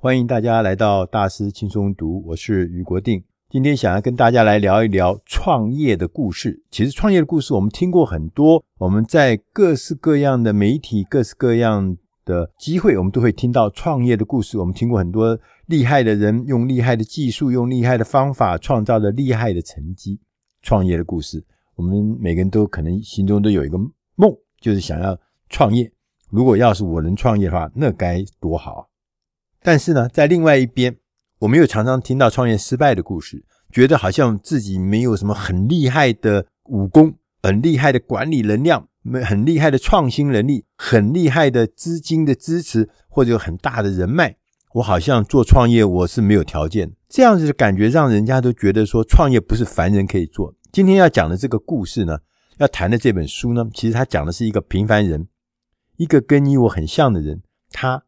欢迎大家来到大师轻松读，我是余国定。今天想要跟大家来聊一聊创业的故事。其实创业的故事我们听过很多，我们在各式各样的媒体、各式各样的机会，我们都会听到创业的故事。我们听过很多厉害的人用厉害的技术、用厉害的方法创造了厉害的成绩。创业的故事，我们每个人都可能心中都有一个梦，就是想要创业。如果要是我能创业的话，那该多好啊！但是呢，在另外一边，我们又常常听到创业失败的故事，觉得好像自己没有什么很厉害的武功、很厉害的管理能量。没很厉害的创新能力，很厉害的资金的支持，或者有很大的人脉，我好像做创业我是没有条件。这样子的感觉让人家都觉得说创业不是凡人可以做。今天要讲的这个故事呢，要谈的这本书呢，其实他讲的是一个平凡人，一个跟你我很像的人，他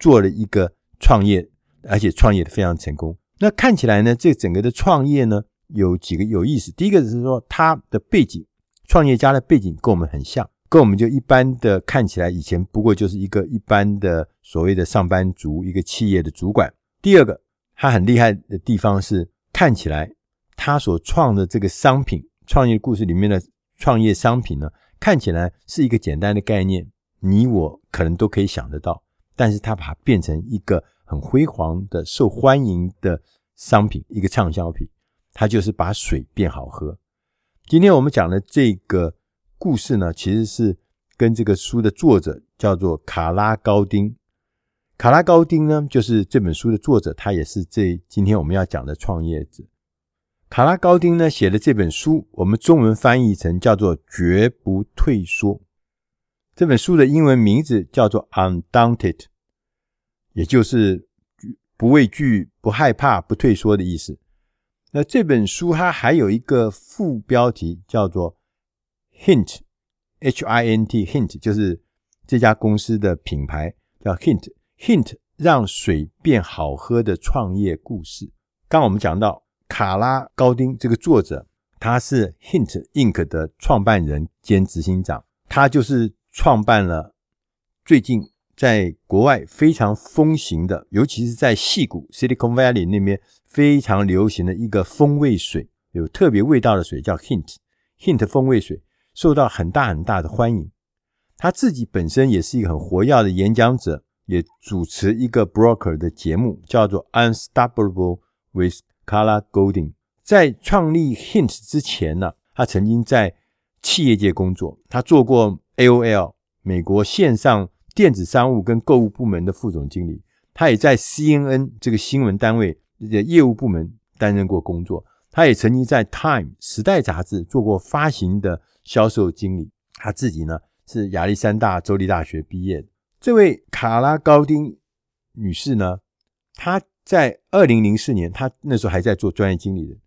做了一个创业，而且创业的非常成功。那看起来呢，这整个的创业呢，有几个有意思。第一个是说他的背景。创业家的背景跟我们很像，跟我们就一般的看起来，以前不过就是一个一般的所谓的上班族，一个企业的主管。第二个，他很厉害的地方是，看起来他所创的这个商品，创业故事里面的创业商品呢，看起来是一个简单的概念，你我可能都可以想得到，但是他把它变成一个很辉煌的、受欢迎的商品，一个畅销品，他就是把水变好喝。今天我们讲的这个故事呢，其实是跟这个书的作者叫做卡拉高丁。卡拉高丁呢，就是这本书的作者，他也是这今天我们要讲的创业者。卡拉高丁呢写的这本书，我们中文翻译成叫做《绝不退缩》。这本书的英文名字叫做《Undaunted》，也就是不畏惧、不害怕、不退缩的意思。那这本书它还有一个副标题叫做 Hint，H-I-N-T，Hint 就是这家公司的品牌叫 Hint，Hint 让水变好喝的创业故事。刚刚我们讲到卡拉高丁这个作者，他是 Hint Inc 的创办人兼执行长，他就是创办了最近在国外非常风行的，尤其是在戏谷 Silicon Valley 那边。非常流行的一个风味水，有特别味道的水叫 Hint，Hint 风味水受到很大很大的欢迎。他自己本身也是一个很活跃的演讲者，也主持一个 broker 的节目，叫做 Unstoppable with Carla Goldin。在创立 Hint 之前呢，他曾经在企业界工作，他做过 AOL 美国线上电子商务跟购物部门的副总经理，他也在 CNN 这个新闻单位。的业务部门担任过工作，他也曾经在《Time》时代杂志做过发行的销售经理。他自己呢是亚历山大州立大学毕业的。这位卡拉高丁女士呢，她在二零零四年，她那时候还在做专业经理人。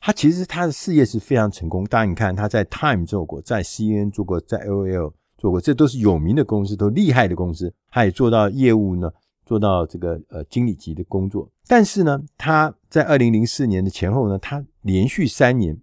他其实他的事业是非常成功。当然，你看他在《Time》做过，在 CNN 做过，在 AOL 做过，这都是有名的公司，都厉害的公司。他也做到业务呢。做到这个呃经理级的工作，但是呢，他在二零零四年的前后呢，他连续三年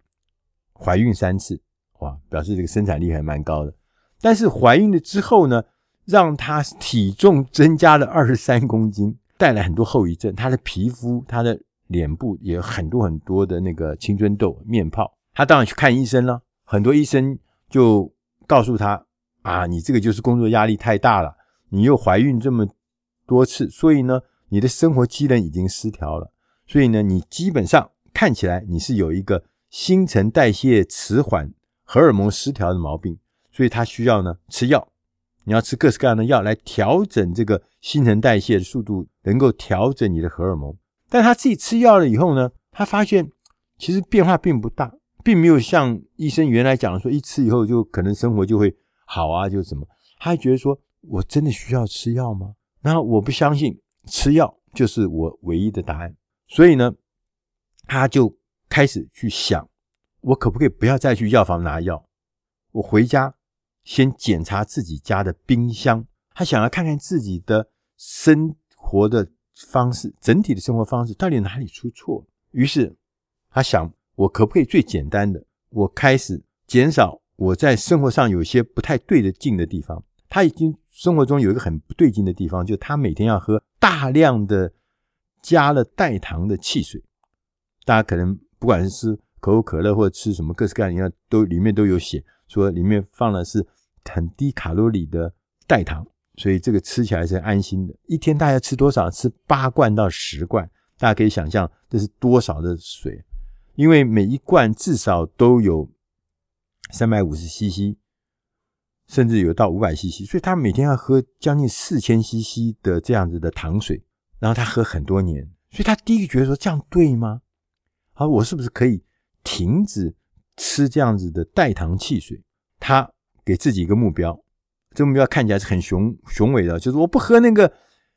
怀孕三次，哇，表示这个生产力还蛮高的。但是怀孕了之后呢，让他体重增加了二十三公斤，带来很多后遗症。他的皮肤、他的脸部也有很多很多的那个青春痘、面泡。她当然去看医生了，很多医生就告诉她啊，你这个就是工作压力太大了，你又怀孕这么。多次，所以呢，你的生活机能已经失调了，所以呢，你基本上看起来你是有一个新陈代谢迟缓、荷尔蒙失调的毛病，所以他需要呢吃药，你要吃各式各样的药来调整这个新陈代谢的速度，能够调整你的荷尔蒙。但他自己吃药了以后呢，他发现其实变化并不大，并没有像医生原来讲的说，一吃以后就可能生活就会好啊，就什么？他还觉得说，我真的需要吃药吗？那我不相信吃药就是我唯一的答案，所以呢，他就开始去想，我可不可以不要再去药房拿药？我回家先检查自己家的冰箱，他想要看看自己的生活的方式，整体的生活方式到底哪里出错。于是他想，我可不可以最简单的，我开始减少我在生活上有些不太对的劲的地方。他已经生活中有一个很不对劲的地方，就他每天要喝大量的加了代糖的汽水。大家可能不管是吃可口可乐或者吃什么各式各样的饮料，都里面都有写说里面放的是很低卡路里的代糖，所以这个吃起来是安心的。一天大概吃多少？吃八罐到十罐，大家可以想象这是多少的水，因为每一罐至少都有三百五十 CC。甚至有到五百 CC，所以他每天要喝将近四千 CC 的这样子的糖水，然后他喝很多年，所以他第一个觉得说这样对吗？好，我是不是可以停止吃这样子的代糖汽水？他给自己一个目标，这个目标看起来是很雄雄伟的，就是我不喝那个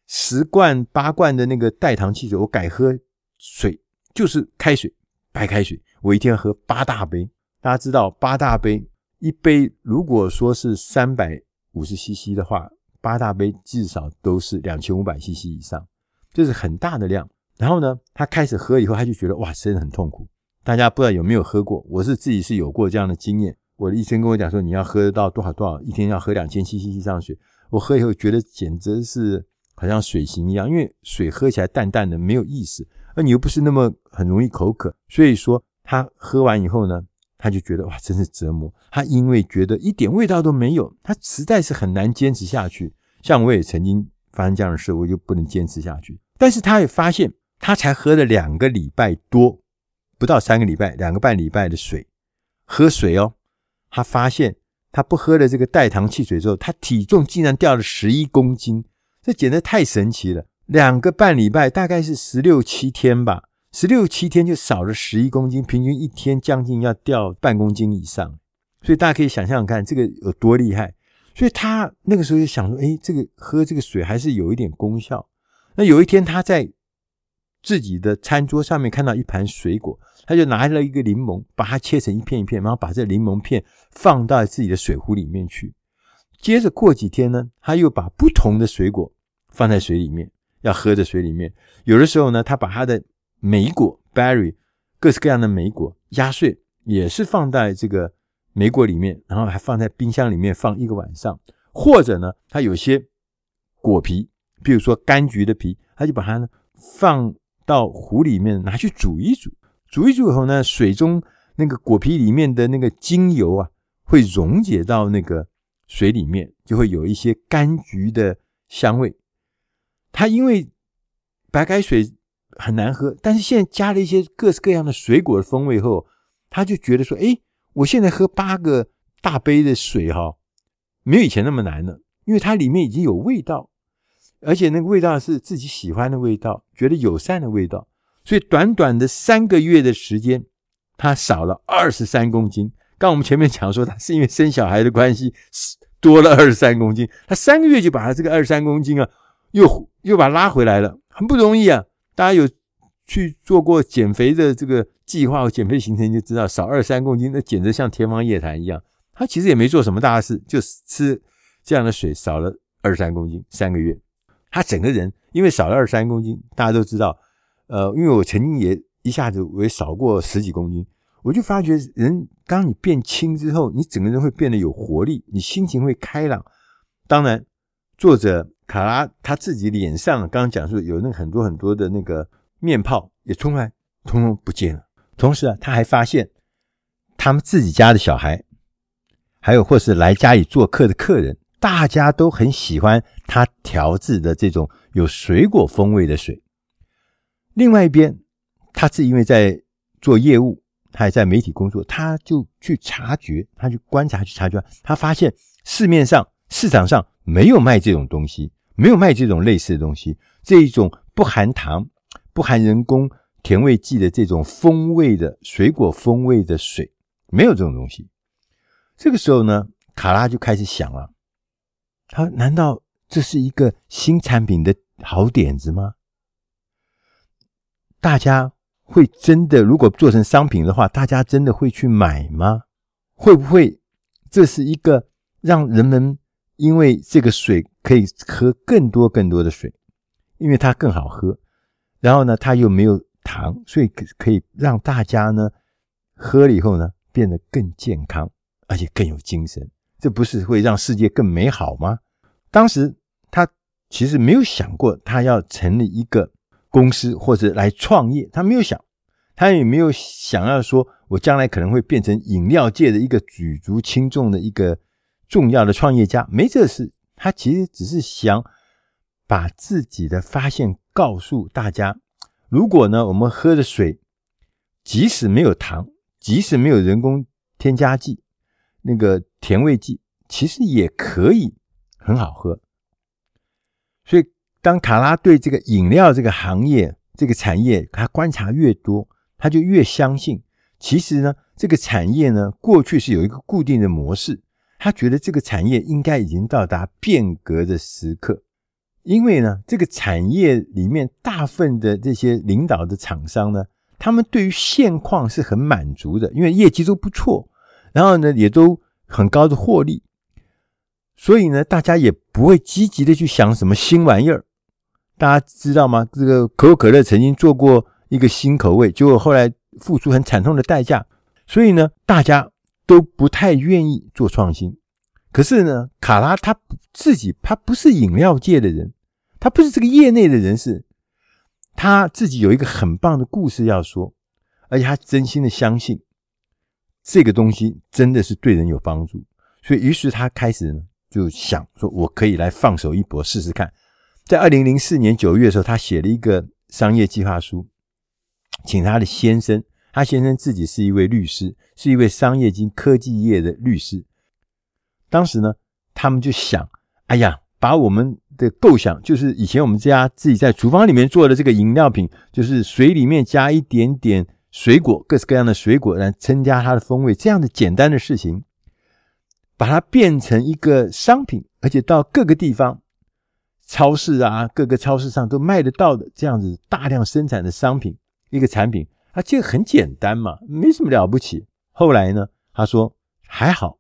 十罐八罐的那个代糖汽水，我改喝水，就是开水，白开水，我一天喝八大杯。大家知道八大杯。一杯如果说是三百五十 CC 的话，八大杯至少都是两千五百 CC 以上，这是很大的量。然后呢，他开始喝以后，他就觉得哇，真的很痛苦。大家不知道有没有喝过？我是自己是有过这样的经验。我的医生跟我讲说，你要喝到多少多少，一天要喝两千 CC 以上水。我喝以后觉得简直是好像水刑一样，因为水喝起来淡淡的，没有意思，而你又不是那么很容易口渴，所以说他喝完以后呢。他就觉得哇，真是折磨。他因为觉得一点味道都没有，他实在是很难坚持下去。像我也曾经发生这样的事，我就不能坚持下去。但是他也发现，他才喝了两个礼拜多，不到三个礼拜，两个半礼拜的水，喝水哦，他发现他不喝了这个代糖汽水之后，他体重竟然掉了十一公斤，这简直太神奇了。两个半礼拜，大概是十六七天吧。十六七天就少了十一公斤，平均一天将近要掉半公斤以上，所以大家可以想象看这个有多厉害。所以他那个时候就想说：“哎，这个喝这个水还是有一点功效。”那有一天他在自己的餐桌上面看到一盘水果，他就拿了一个柠檬，把它切成一片一片，然后把这柠檬片放到自己的水壶里面去。接着过几天呢，他又把不同的水果放在水里面，要喝的水里面。有的时候呢，他把他的莓果 berry 各式各样的莓果压碎，也是放在这个莓果里面，然后还放在冰箱里面放一个晚上。或者呢，他有些果皮，比如说柑橘的皮，他就把它呢放到壶里面拿去煮一煮，煮一煮以后呢，水中那个果皮里面的那个精油啊，会溶解到那个水里面，就会有一些柑橘的香味。它因为白开水。很难喝，但是现在加了一些各式各样的水果的风味后，他就觉得说：“哎，我现在喝八个大杯的水哈，没有以前那么难了，因为它里面已经有味道，而且那个味道是自己喜欢的味道，觉得友善的味道。所以短短的三个月的时间，他少了二十三公斤。刚我们前面讲说，他是因为生小孩的关系，多了二十三公斤。他三个月就把他这个二十三公斤啊，又又把他拉回来了，很不容易啊。”大家有去做过减肥的这个计划或减肥行程，就知道少二三公斤，那简直像天方夜谭一样。他其实也没做什么大事，就是吃这样的水，少了二三公斤，三个月，他整个人因为少了二三公斤，大家都知道。呃，因为我曾经也一下子我也少过十几公斤，我就发觉人当你变轻之后，你整个人会变得有活力，你心情会开朗。当然，作者。卡拉他自己脸上刚刚讲述有那很多很多的那个面泡也突然通通不见了。同时啊，他还发现他们自己家的小孩，还有或是来家里做客的客人，大家都很喜欢他调制的这种有水果风味的水。另外一边，他是因为在做业务，他也在媒体工作，他就去察觉，他去观察，去察觉，他发现市面上市场上没有卖这种东西。没有卖这种类似的东西，这一种不含糖、不含人工甜味剂的这种风味的水果风味的水，没有这种东西。这个时候呢，卡拉就开始想了，他难道这是一个新产品的好点子吗？大家会真的如果做成商品的话，大家真的会去买吗？会不会这是一个让人们因为这个水？可以喝更多更多的水，因为它更好喝。然后呢，它又没有糖，所以可以让大家呢喝了以后呢变得更健康，而且更有精神。这不是会让世界更美好吗？当时他其实没有想过他要成立一个公司或者来创业，他没有想，他也没有想要说我将来可能会变成饮料界的一个举足轻重的一个重要的创业家，没这事。他其实只是想把自己的发现告诉大家。如果呢，我们喝的水，即使没有糖，即使没有人工添加剂，那个甜味剂，其实也可以很好喝。所以，当卡拉对这个饮料这个行业、这个产业，他观察越多，他就越相信，其实呢，这个产业呢，过去是有一个固定的模式。他觉得这个产业应该已经到达变革的时刻，因为呢，这个产业里面大部分的这些领导的厂商呢，他们对于现况是很满足的，因为业绩都不错。然后呢，也都很高的获利，所以呢，大家也不会积极的去想什么新玩意儿。大家知道吗？这个可口可乐曾经做过一个新口味，结果后来付出很惨痛的代价。所以呢，大家都不太愿意做创新。可是呢，卡拉他自己他不是饮料界的人，他不是这个业内的人士，他自己有一个很棒的故事要说，而且他真心的相信。这个东西真的是对人有帮助，所以于是他开始就想说，我可以来放手一搏试试看。在二零零四年九月的时候，他写了一个商业计划书，请他的先生，他先生自己是一位律师，是一位商业经科技业的律师。当时呢，他们就想，哎呀，把我们的构想，就是以前我们家自己在厨房里面做的这个饮料品，就是水里面加一点点。水果，各式各样的水果来增加它的风味，这样的简单的事情，把它变成一个商品，而且到各个地方，超市啊，各个超市上都卖得到的这样子大量生产的商品，一个产品，啊，这个很简单嘛，没什么了不起。后来呢，他说还好，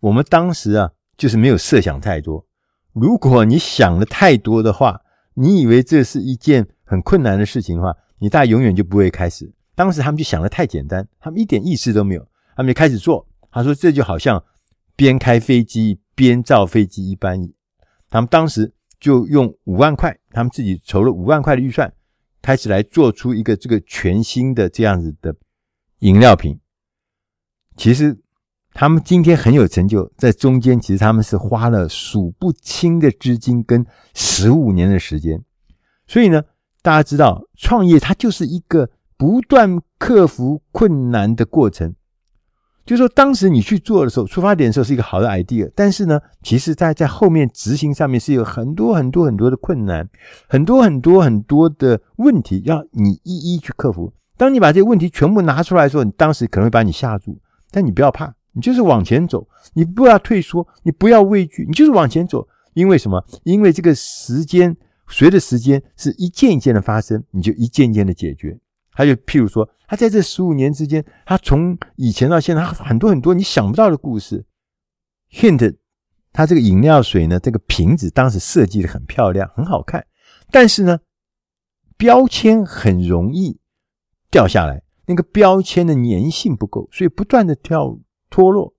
我们当时啊，就是没有设想太多。如果你想的太多的话，你以为这是一件很困难的事情的话，你大概永远就不会开始。当时他们就想得太简单，他们一点意识都没有，他们就开始做。他说：“这就好像边开飞机边造飞机一般。”他们当时就用五万块，他们自己筹了五万块的预算，开始来做出一个这个全新的这样子的饮料瓶。其实他们今天很有成就，在中间其实他们是花了数不清的资金跟十五年的时间。所以呢，大家知道创业它就是一个。不断克服困难的过程，就是说，当时你去做的时候，出发点的时候是一个好的 idea，但是呢，其实在在后面执行上面是有很多很多很多的困难，很多很多很多的问题要你一一去克服。当你把这些问题全部拿出来的时候，你当时可能会把你吓住，但你不要怕，你就是往前走，你不要退缩，你不要畏惧，你就是往前走。因为什么？因为这个时间随着时间是一件一件的发生，你就一件一件的解决。他就譬如说，他在这十五年之间，他从以前到现在，他很多很多你想不到的故事。Hint，他这个饮料水呢，这个瓶子当时设计的很漂亮，很好看，但是呢，标签很容易掉下来，那个标签的粘性不够，所以不断的跳脱落。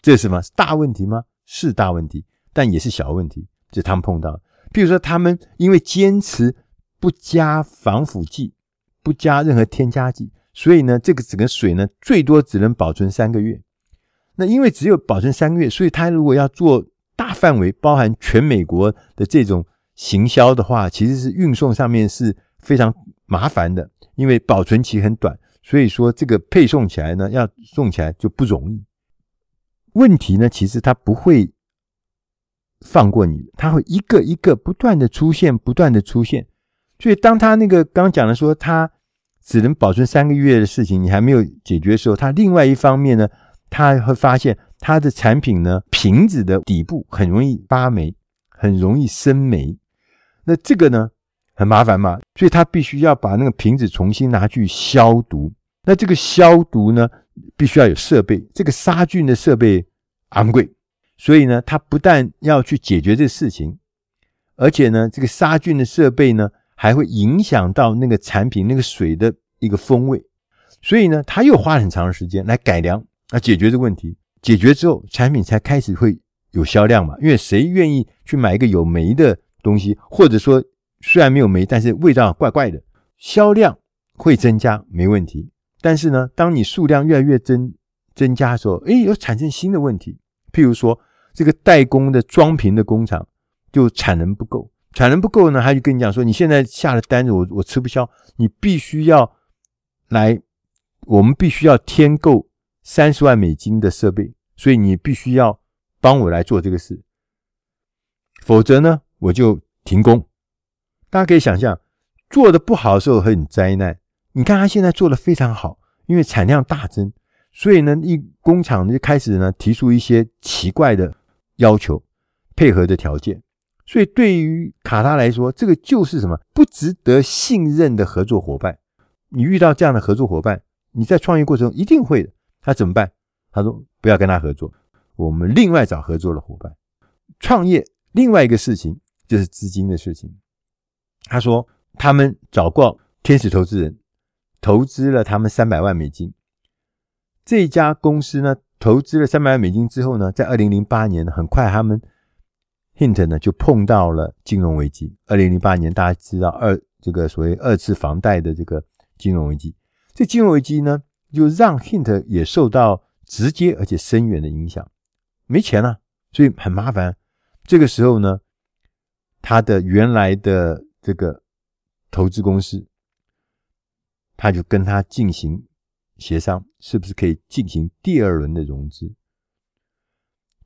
这是什么？是大问题吗？是大问题，但也是小问题，就是他们碰到。譬如说，他们因为坚持不加防腐剂。不加任何添加剂，所以呢，这个整个水呢，最多只能保存三个月。那因为只有保存三个月，所以他如果要做大范围，包含全美国的这种行销的话，其实是运送上面是非常麻烦的，因为保存期很短，所以说这个配送起来呢，要送起来就不容易。问题呢，其实它不会放过你，它会一个一个不断的出现，不断的出现。所以当他那个刚讲的说他。只能保存三个月的事情，你还没有解决的时候，它另外一方面呢，他会发现它的产品呢，瓶子的底部很容易发霉，很容易生霉。那这个呢，很麻烦嘛，所以他必须要把那个瓶子重新拿去消毒。那这个消毒呢，必须要有设备，这个杀菌的设备昂贵，所以呢，他不但要去解决这事情，而且呢，这个杀菌的设备呢。还会影响到那个产品那个水的一个风味，所以呢，他又花了很长的时间来改良，来解决这个问题。解决之后，产品才开始会有销量嘛，因为谁愿意去买一个有酶的东西，或者说虽然没有酶，但是味道怪怪的，销量会增加没问题。但是呢，当你数量越来越增增加的时候，哎，又产生新的问题，譬如说这个代工的装瓶的工厂就产能不够，产能不够呢，他就跟你讲说，你现在下的单子我我吃不消，你必须要来，我们必须要添购三十万美金的设备，所以你必须要。帮我来做这个事，否则呢，我就停工。大家可以想象，做的不好的时候很灾难。你看他现在做的非常好，因为产量大增，所以呢，一工厂就开始呢提出一些奇怪的要求、配合的条件。所以对于卡他来说，这个就是什么不值得信任的合作伙伴。你遇到这样的合作伙伴，你在创业过程中一定会的。他怎么办？他说不要跟他合作。我们另外找合作的伙伴，创业另外一个事情就是资金的事情。他说他们找过天使投资人，投资了他们三百万美金。这家公司呢，投资了三百万美金之后呢，在二零零八年很快他们 Hint 呢就碰到了金融危机。二零零八年大家知道二这个所谓二次房贷的这个金融危机，这金融危机呢就让 Hint 也受到直接而且深远的影响。没钱了，所以很麻烦。这个时候呢，他的原来的这个投资公司，他就跟他进行协商，是不是可以进行第二轮的融资？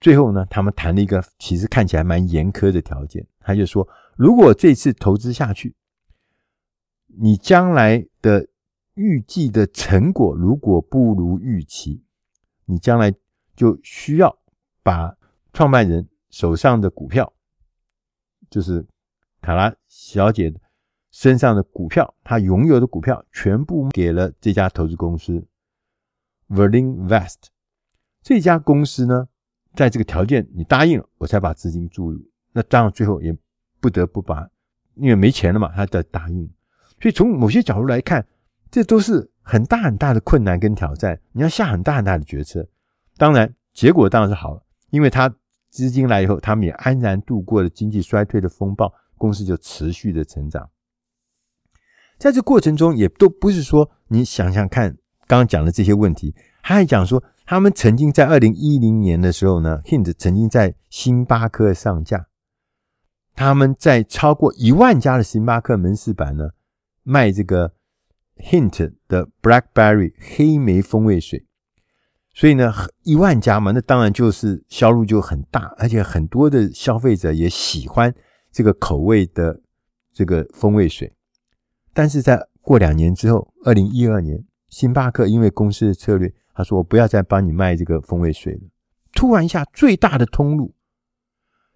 最后呢，他们谈了一个其实看起来蛮严苛的条件，他就说，如果这次投资下去，你将来的预计的成果如果不如预期，你将来就需要。把创办人手上的股票，就是卡拉小姐身上的股票，她拥有的股票全部给了这家投资公司 Verlin Vest。这家公司呢，在这个条件你答应了，我才把资金注入。那当然最后也不得不把，因为没钱了嘛，他得答应。所以从某些角度来看，这都是很大很大的困难跟挑战，你要下很大很大的决策。当然，结果当然是好了。因为他资金来以后，他们也安然度过了经济衰退的风暴，公司就持续的成长。在这过程中，也都不是说你想想看，刚刚讲的这些问题，他还讲说，他们曾经在二零一零年的时候呢，Hint 曾经在星巴克上架，他们在超过一万家的星巴克门市版呢卖这个 Hint 的 Blackberry 黑莓风味水。所以呢，一万家嘛，那当然就是销路就很大，而且很多的消费者也喜欢这个口味的这个风味水。但是在过两年之后，二零一二年，星巴克因为公司的策略，他说我不要再帮你卖这个风味水了。突然一下，最大的通路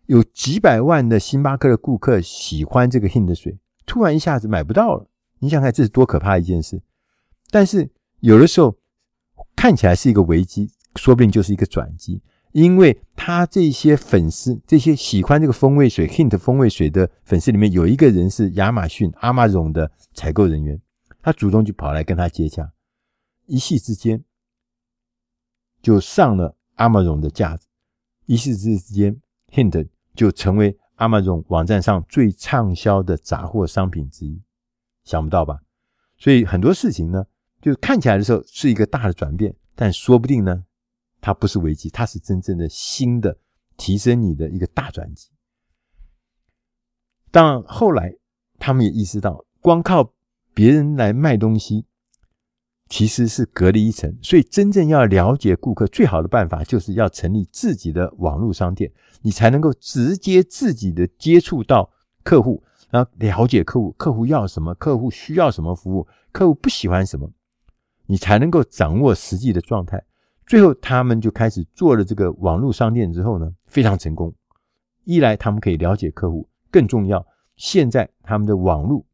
有几百万的星巴克的顾客喜欢这个 Hint 水，突然一下子买不到了。你想看这是多可怕一件事？但是有的时候。看起来是一个危机，说不定就是一个转机，因为他这些粉丝，这些喜欢这个风味水 Hint 风味水的粉丝里面，有一个人是亚马逊 Amazon 的采购人员，他主动就跑来跟他接洽，一夕之间就上了 Amazon 的架子，一夕之间 Hint 就成为 Amazon 网站上最畅销的杂货商品之一，想不到吧？所以很多事情呢。就看起来的时候是一个大的转变，但说不定呢，它不是危机，它是真正的新的提升你的一个大转机。但后来他们也意识到，光靠别人来卖东西其实是隔了一层，所以真正要了解顾客最好的办法，就是要成立自己的网络商店，你才能够直接自己的接触到客户，然后了解客户，客户要什么，客户需要什么服务，客户不喜欢什么。你才能够掌握实际的状态。最后，他们就开始做了这个网络商店之后呢，非常成功。一来，他们可以了解客户；更重要，现在他们的网络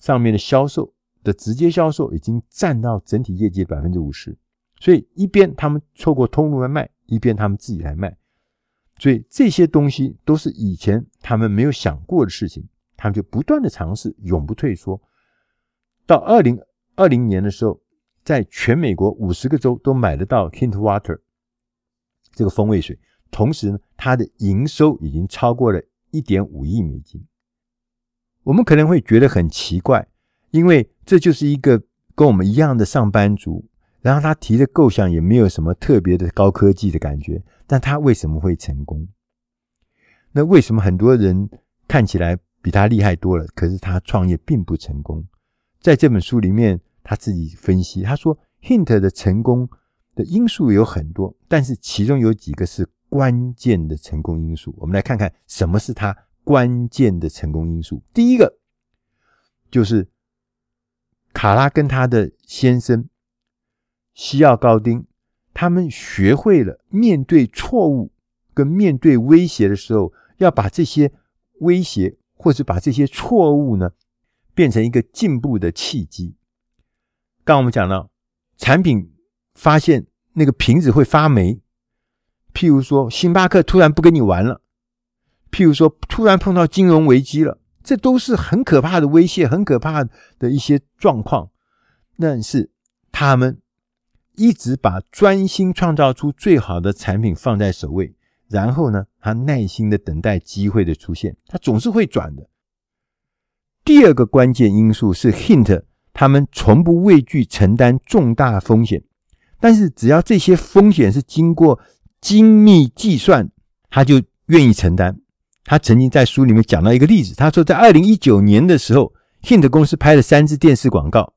上面的销售的直接销售已经占到整体业绩的百分之五十。所以，一边他们透过通路来卖，一边他们自己来卖。所以，这些东西都是以前他们没有想过的事情，他们就不断的尝试，永不退缩。到二零二零年的时候。在全美国五十个州都买得到 Hint Water 这个风味水，同时呢，它的营收已经超过了一点五亿美金。我们可能会觉得很奇怪，因为这就是一个跟我们一样的上班族，然后他提的构想也没有什么特别的高科技的感觉，但他为什么会成功？那为什么很多人看起来比他厉害多了，可是他创业并不成功？在这本书里面，他自己分析，他说，Hint 的成功的因素有很多，但是其中有几个是关键的成功因素。我们来看看什么是他关键的成功因素。第一个就是卡拉跟他的先生西奥高丁，他们学会了面对错误跟面对威胁的时候，要把这些威胁或者把这些错误呢，变成一个进步的契机。刚我们讲到产品发现那个瓶子会发霉。譬如说，星巴克突然不跟你玩了；譬如说，突然碰到金融危机了，这都是很可怕的威胁，很可怕的一些状况。但是他们一直把专心创造出最好的产品放在首位，然后呢，他耐心的等待机会的出现，他总是会转的。第二个关键因素是 Hint，他们从不畏惧承担重大风险，但是只要这些风险是经过精密计算，他就愿意承担。他曾经在书里面讲到一个例子，他说在二零一九年的时候，Hint 公司拍了三支电视广告，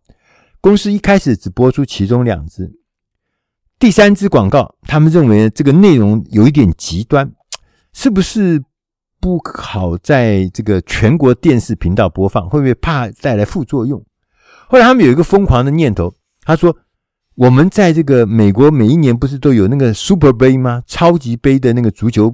公司一开始只播出其中两支，第三支广告，他们认为这个内容有一点极端，是不是不好在这个全国电视频道播放？会不会怕带来副作用？后来他们有一个疯狂的念头，他说。我们在这个美国，每一年不是都有那个 Super 杯吗？超级杯的那个足球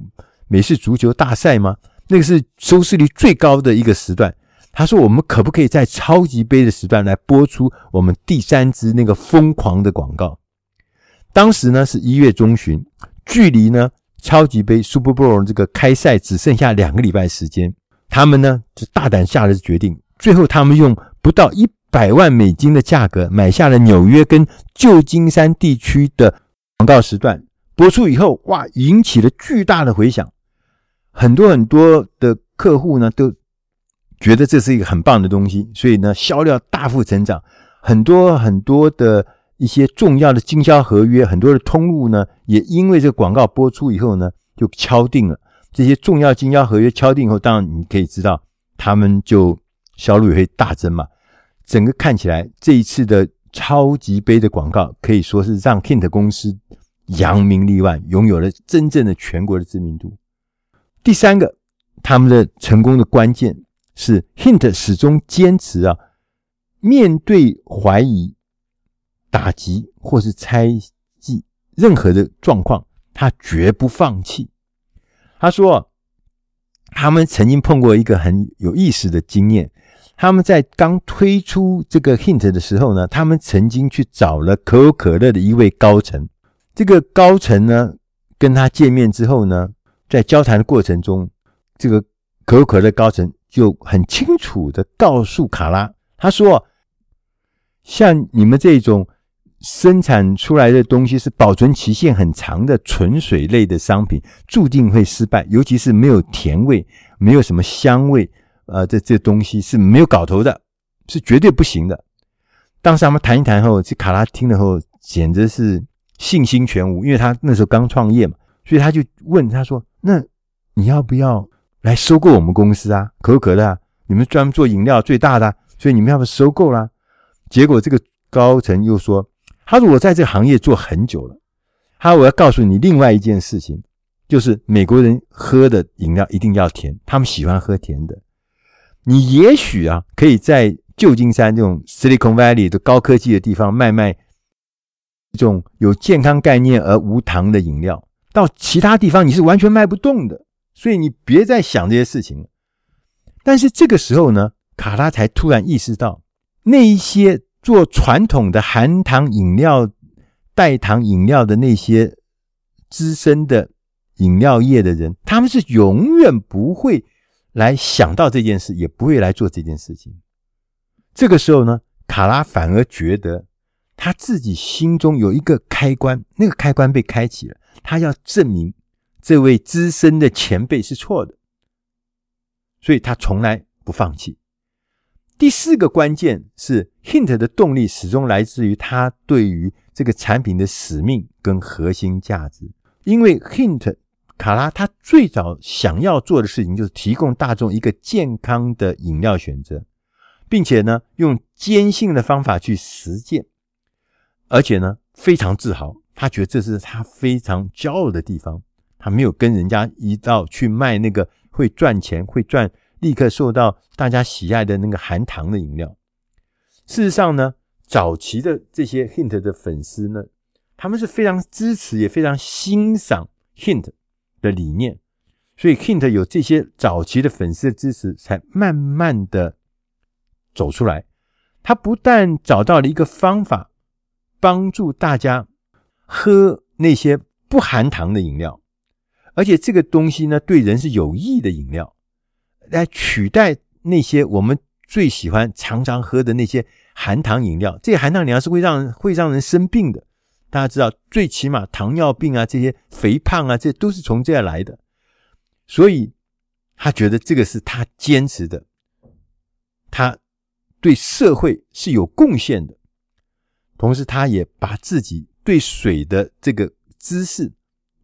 美式足球大赛吗？那个是收视率最高的一个时段。他说：“我们可不可以在超级杯的时段来播出我们第三支那个疯狂的广告？”当时呢是一月中旬，距离呢超级杯 Super Bowl 这个开赛只剩下两个礼拜时间。他们呢就大胆下了决定，最后他们用不到一。百万美金的价格买下了纽约跟旧金山地区的广告时段，播出以后，哇，引起了巨大的回响，很多很多的客户呢都觉得这是一个很棒的东西，所以呢销量大幅成长，很多很多的一些重要的经销合约，很多的通路呢也因为这个广告播出以后呢就敲定了这些重要经销合约敲定以后，当然你可以知道他们就销路也会大增嘛。整个看起来，这一次的超级杯的广告可以说是让 Kint 公司扬名立万，拥有了真正的全国的知名度。第三个，他们的成功的关键是 Hint 始终坚持啊，面对怀疑、打击或是猜忌任何的状况，他绝不放弃。他说，他们曾经碰过一个很有意思的经验。他们在刚推出这个 Hint 的时候呢，他们曾经去找了可口可乐的一位高层。这个高层呢，跟他见面之后呢，在交谈的过程中，这个可口可乐高层就很清楚地告诉卡拉，他说：“像你们这种生产出来的东西是保存期限很长的纯水类的商品，注定会失败，尤其是没有甜味，没有什么香味。”呃，这这东西是没有搞头的，是绝对不行的。当时他们谈一谈后，这卡拉听了后，简直是信心全无，因为他那时候刚创业嘛，所以他就问他说：“那你要不要来收购我们公司啊？可口可乐啊，你们专门做饮料最大的，所以你们要不要收购啦？”结果这个高层又说：“他说我在这个行业做很久了，他说我要告诉你另外一件事情，就是美国人喝的饮料一定要甜，他们喜欢喝甜的。”你也许啊，可以在旧金山这种 Silicon Valley 的高科技的地方卖卖一种有健康概念而无糖的饮料，到其他地方你是完全卖不动的。所以你别再想这些事情。但是这个时候呢，卡拉才突然意识到，那一些做传统的含糖饮料、代糖饮料的那些资深的饮料业的人，他们是永远不会。来想到这件事，也不会来做这件事情。这个时候呢，卡拉反而觉得他自己心中有一个开关，那个开关被开启了。他要证明这位资深的前辈是错的，所以他从来不放弃。第四个关键是，Hint 的动力始终来自于他对于这个产品的使命跟核心价值。因为 Hint 卡拉他最早想要做的事情就是提供大众一个健康的饮料选择，并且呢，用坚信的方法去实践，而且呢，非常自豪，他觉得这是他非常骄傲的地方。他没有跟人家一道去卖那个会赚钱、会赚、立刻受到大家喜爱的那个含糖的饮料。事实上呢，早期的这些 Hint 的粉丝呢，他们是非常支持，也非常欣赏 Hint 的理念，所以 Hint 有这些早期的粉丝的支持，才慢慢的走出来。他不但找到了一个方法，帮助大家喝那些不含糖的饮料，而且这个东西呢，对人是有益的饮料，来取代那些我们最喜欢常常喝的那些含糖饮料。这些含糖饮料是会让会让人生病的。大家知道，最起码糖尿病啊，这些肥胖啊，这都是从这来的。所以他觉得这个是他坚持的，他对社会是有贡献的。同时，他也把自己对水的这个知识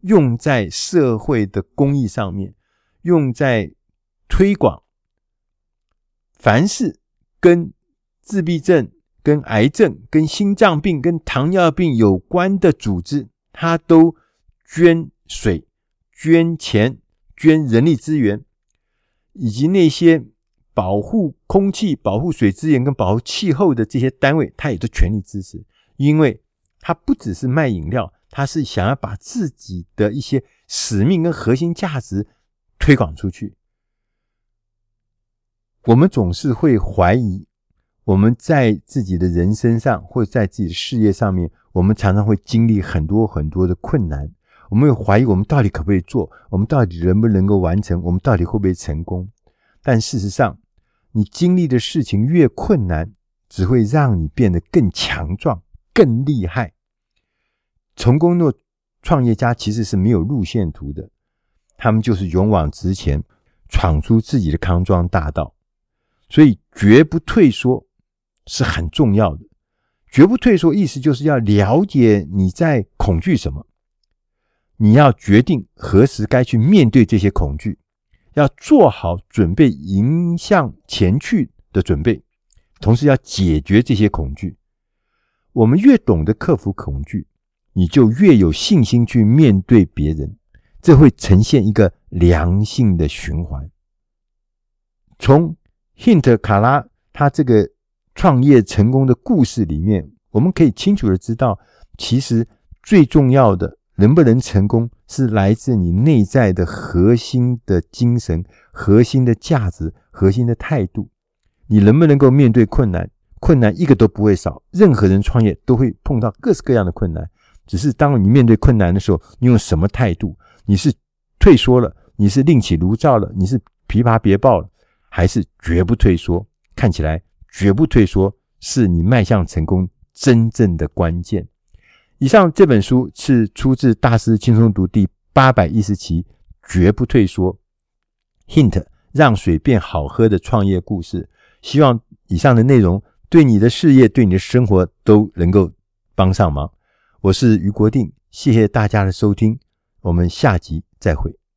用在社会的公益上面，用在推广。凡是跟自闭症。跟癌症、跟心脏病、跟糖尿病有关的组织，他都捐水、捐钱、捐人力资源，以及那些保护空气、保护水资源跟保护气候的这些单位，他也都全力支持。因为他不只是卖饮料，他是想要把自己的一些使命跟核心价值推广出去。我们总是会怀疑。我们在自己的人生上，或者在自己的事业上面，我们常常会经历很多很多的困难。我们会怀疑我们到底可不可以做，我们到底能不能够完成，我们到底会不会成功？但事实上，你经历的事情越困难，只会让你变得更强壮、更厉害。成功的创业家其实是没有路线图的，他们就是勇往直前，闯出自己的康庄大道，所以绝不退缩。是很重要的，绝不退缩。意思就是要了解你在恐惧什么，你要决定何时该去面对这些恐惧，要做好准备迎向前去的准备，同时要解决这些恐惧。我们越懂得克服恐惧，你就越有信心去面对别人，这会呈现一个良性的循环。从 Hint 卡拉他这个。创业成功的故事里面，我们可以清楚的知道，其实最重要的能不能成功，是来自你内在的核心的精神、核心的价值、核心的态度。你能不能够面对困难？困难一个都不会少，任何人创业都会碰到各式各样的困难。只是当你面对困难的时候，你用什么态度？你是退缩了？你是另起炉灶了？你是琵琶别抱了？还是绝不退缩？看起来。绝不退缩，是你迈向成功真正的关键。以上这本书是出自《大师轻松读》第八百一十期，《绝不退缩》，Hint 让水变好喝的创业故事。希望以上的内容对你的事业、对你的生活都能够帮上忙。我是于国定，谢谢大家的收听，我们下集再会。